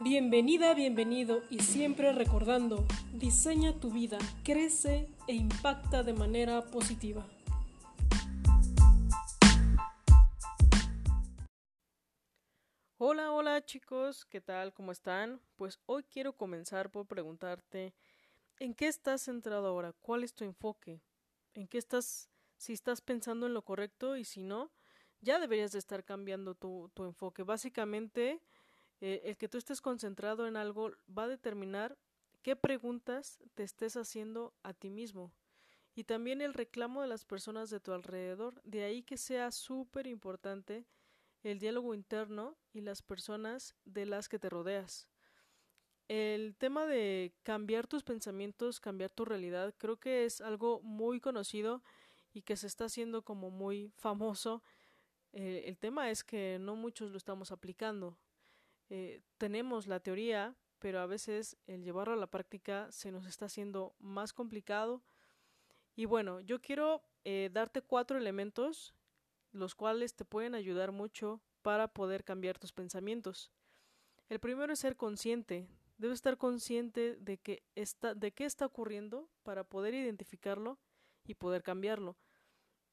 Bienvenida, bienvenido y siempre recordando, diseña tu vida, crece e impacta de manera positiva. Hola, hola chicos, ¿qué tal? ¿Cómo están? Pues hoy quiero comenzar por preguntarte, ¿en qué estás centrado ahora? ¿Cuál es tu enfoque? ¿En qué estás, si estás pensando en lo correcto y si no, ya deberías de estar cambiando tu, tu enfoque. Básicamente, eh, el que tú estés concentrado en algo va a determinar qué preguntas te estés haciendo a ti mismo y también el reclamo de las personas de tu alrededor. De ahí que sea súper importante el diálogo interno y las personas de las que te rodeas. El tema de cambiar tus pensamientos, cambiar tu realidad, creo que es algo muy conocido y que se está haciendo como muy famoso. Eh, el tema es que no muchos lo estamos aplicando. Eh, tenemos la teoría, pero a veces el llevarlo a la práctica se nos está haciendo más complicado. Y bueno, yo quiero eh, darte cuatro elementos, los cuales te pueden ayudar mucho para poder cambiar tus pensamientos. El primero es ser consciente. Debes estar consciente de que está, de qué está ocurriendo para poder identificarlo y poder cambiarlo.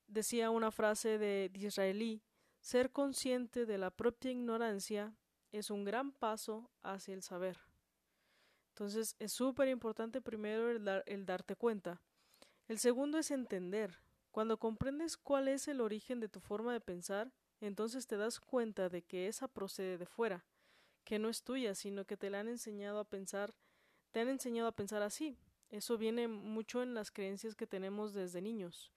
Decía una frase de Disraelí, ser consciente de la propia ignorancia es un gran paso hacia el saber. Entonces es súper importante primero el, el darte cuenta. El segundo es entender. Cuando comprendes cuál es el origen de tu forma de pensar, entonces te das cuenta de que esa procede de fuera, que no es tuya, sino que te la han enseñado a pensar, te han enseñado a pensar así. Eso viene mucho en las creencias que tenemos desde niños.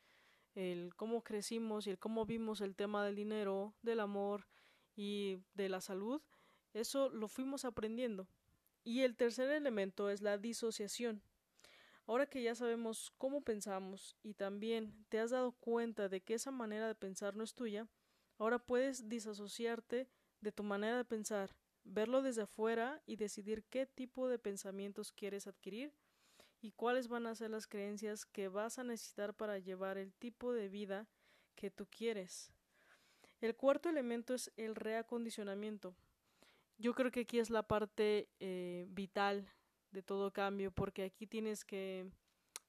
El cómo crecimos y el cómo vimos el tema del dinero, del amor y de la salud, eso lo fuimos aprendiendo. Y el tercer elemento es la disociación. Ahora que ya sabemos cómo pensamos y también te has dado cuenta de que esa manera de pensar no es tuya, ahora puedes disasociarte de tu manera de pensar, verlo desde afuera y decidir qué tipo de pensamientos quieres adquirir y cuáles van a ser las creencias que vas a necesitar para llevar el tipo de vida que tú quieres. El cuarto elemento es el reacondicionamiento. Yo creo que aquí es la parte eh, vital de todo cambio, porque aquí tienes que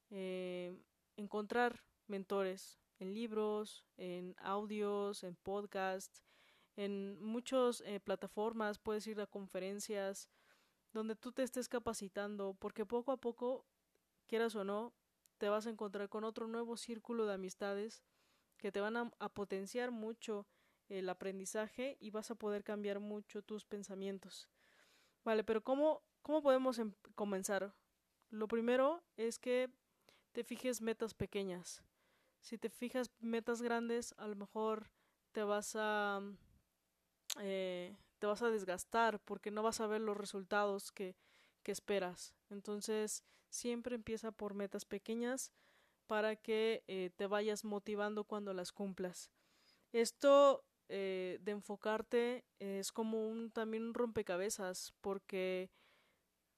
eh, encontrar mentores en libros, en audios, en podcasts, en muchas eh, plataformas, puedes ir a conferencias donde tú te estés capacitando, porque poco a poco, quieras o no, te vas a encontrar con otro nuevo círculo de amistades que te van a potenciar mucho el aprendizaje y vas a poder cambiar mucho tus pensamientos. Vale, pero ¿cómo, cómo podemos em, comenzar? Lo primero es que te fijes metas pequeñas. Si te fijas metas grandes, a lo mejor te vas a eh, te vas a desgastar porque no vas a ver los resultados que, que esperas. Entonces, siempre empieza por metas pequeñas para que eh, te vayas motivando cuando las cumplas. Esto eh, de enfocarte es como un también un rompecabezas porque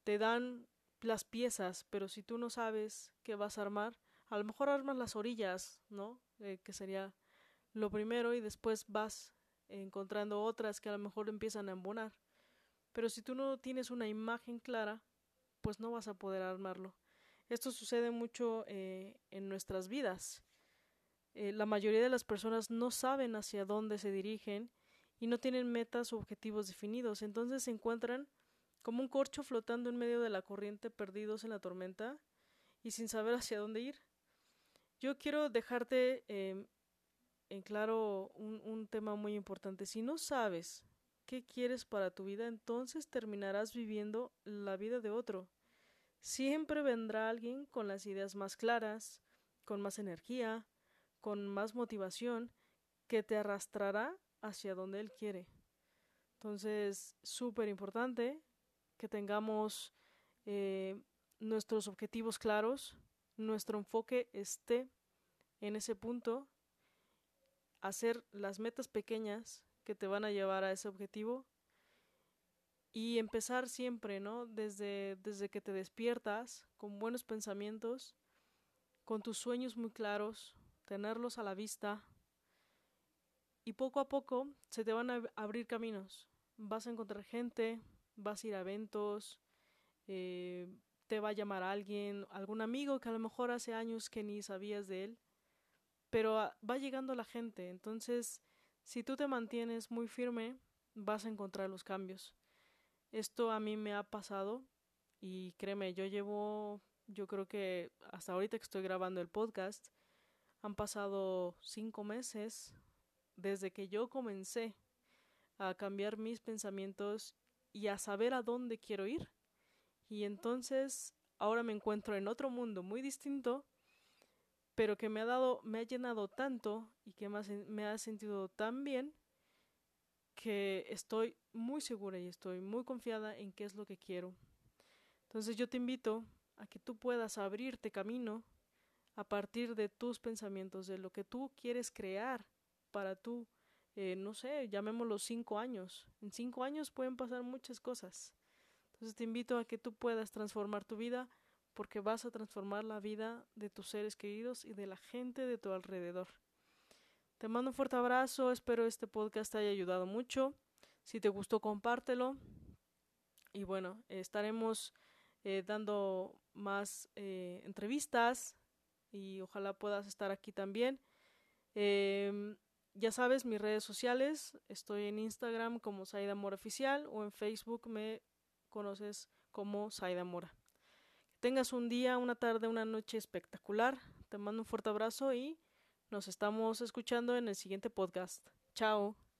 te dan las piezas, pero si tú no sabes qué vas a armar, a lo mejor armas las orillas, ¿no? Eh, que sería lo primero y después vas encontrando otras que a lo mejor empiezan a embonar. Pero si tú no tienes una imagen clara, pues no vas a poder armarlo. Esto sucede mucho eh, en nuestras vidas. Eh, la mayoría de las personas no saben hacia dónde se dirigen y no tienen metas o objetivos definidos, entonces se encuentran como un corcho flotando en medio de la corriente perdidos en la tormenta y sin saber hacia dónde ir. Yo quiero dejarte em, en claro un, un tema muy importante. Si no sabes qué quieres para tu vida, entonces terminarás viviendo la vida de otro. Siempre vendrá alguien con las ideas más claras, con más energía, con más motivación que te arrastrará hacia donde Él quiere. Entonces, súper importante que tengamos eh, nuestros objetivos claros, nuestro enfoque esté en ese punto, hacer las metas pequeñas que te van a llevar a ese objetivo y empezar siempre, ¿no? Desde, desde que te despiertas con buenos pensamientos, con tus sueños muy claros, tenerlos a la vista y poco a poco se te van a abrir caminos. Vas a encontrar gente, vas a ir a eventos, eh, te va a llamar alguien, algún amigo que a lo mejor hace años que ni sabías de él, pero va llegando la gente, entonces si tú te mantienes muy firme, vas a encontrar los cambios. Esto a mí me ha pasado y créeme, yo llevo, yo creo que hasta ahorita que estoy grabando el podcast, han pasado cinco meses desde que yo comencé a cambiar mis pensamientos y a saber a dónde quiero ir. Y entonces ahora me encuentro en otro mundo muy distinto, pero que me ha dado, me ha llenado tanto y que me ha sentido tan bien que estoy muy segura y estoy muy confiada en qué es lo que quiero. Entonces yo te invito a que tú puedas abrirte camino a partir de tus pensamientos, de lo que tú quieres crear para tú, eh, no sé, llamémoslo cinco años. En cinco años pueden pasar muchas cosas. Entonces te invito a que tú puedas transformar tu vida porque vas a transformar la vida de tus seres queridos y de la gente de tu alrededor. Te mando un fuerte abrazo, espero este podcast te haya ayudado mucho. Si te gustó, compártelo. Y bueno, estaremos eh, dando más eh, entrevistas y ojalá puedas estar aquí también. Em, ya sabes, mis redes sociales, estoy en Instagram como Saida Mora Oficial o en Facebook me conoces como Saida Mora. Que tengas un día, una tarde, una noche espectacular. Te mando un fuerte abrazo y nos estamos escuchando en el siguiente podcast. Chao.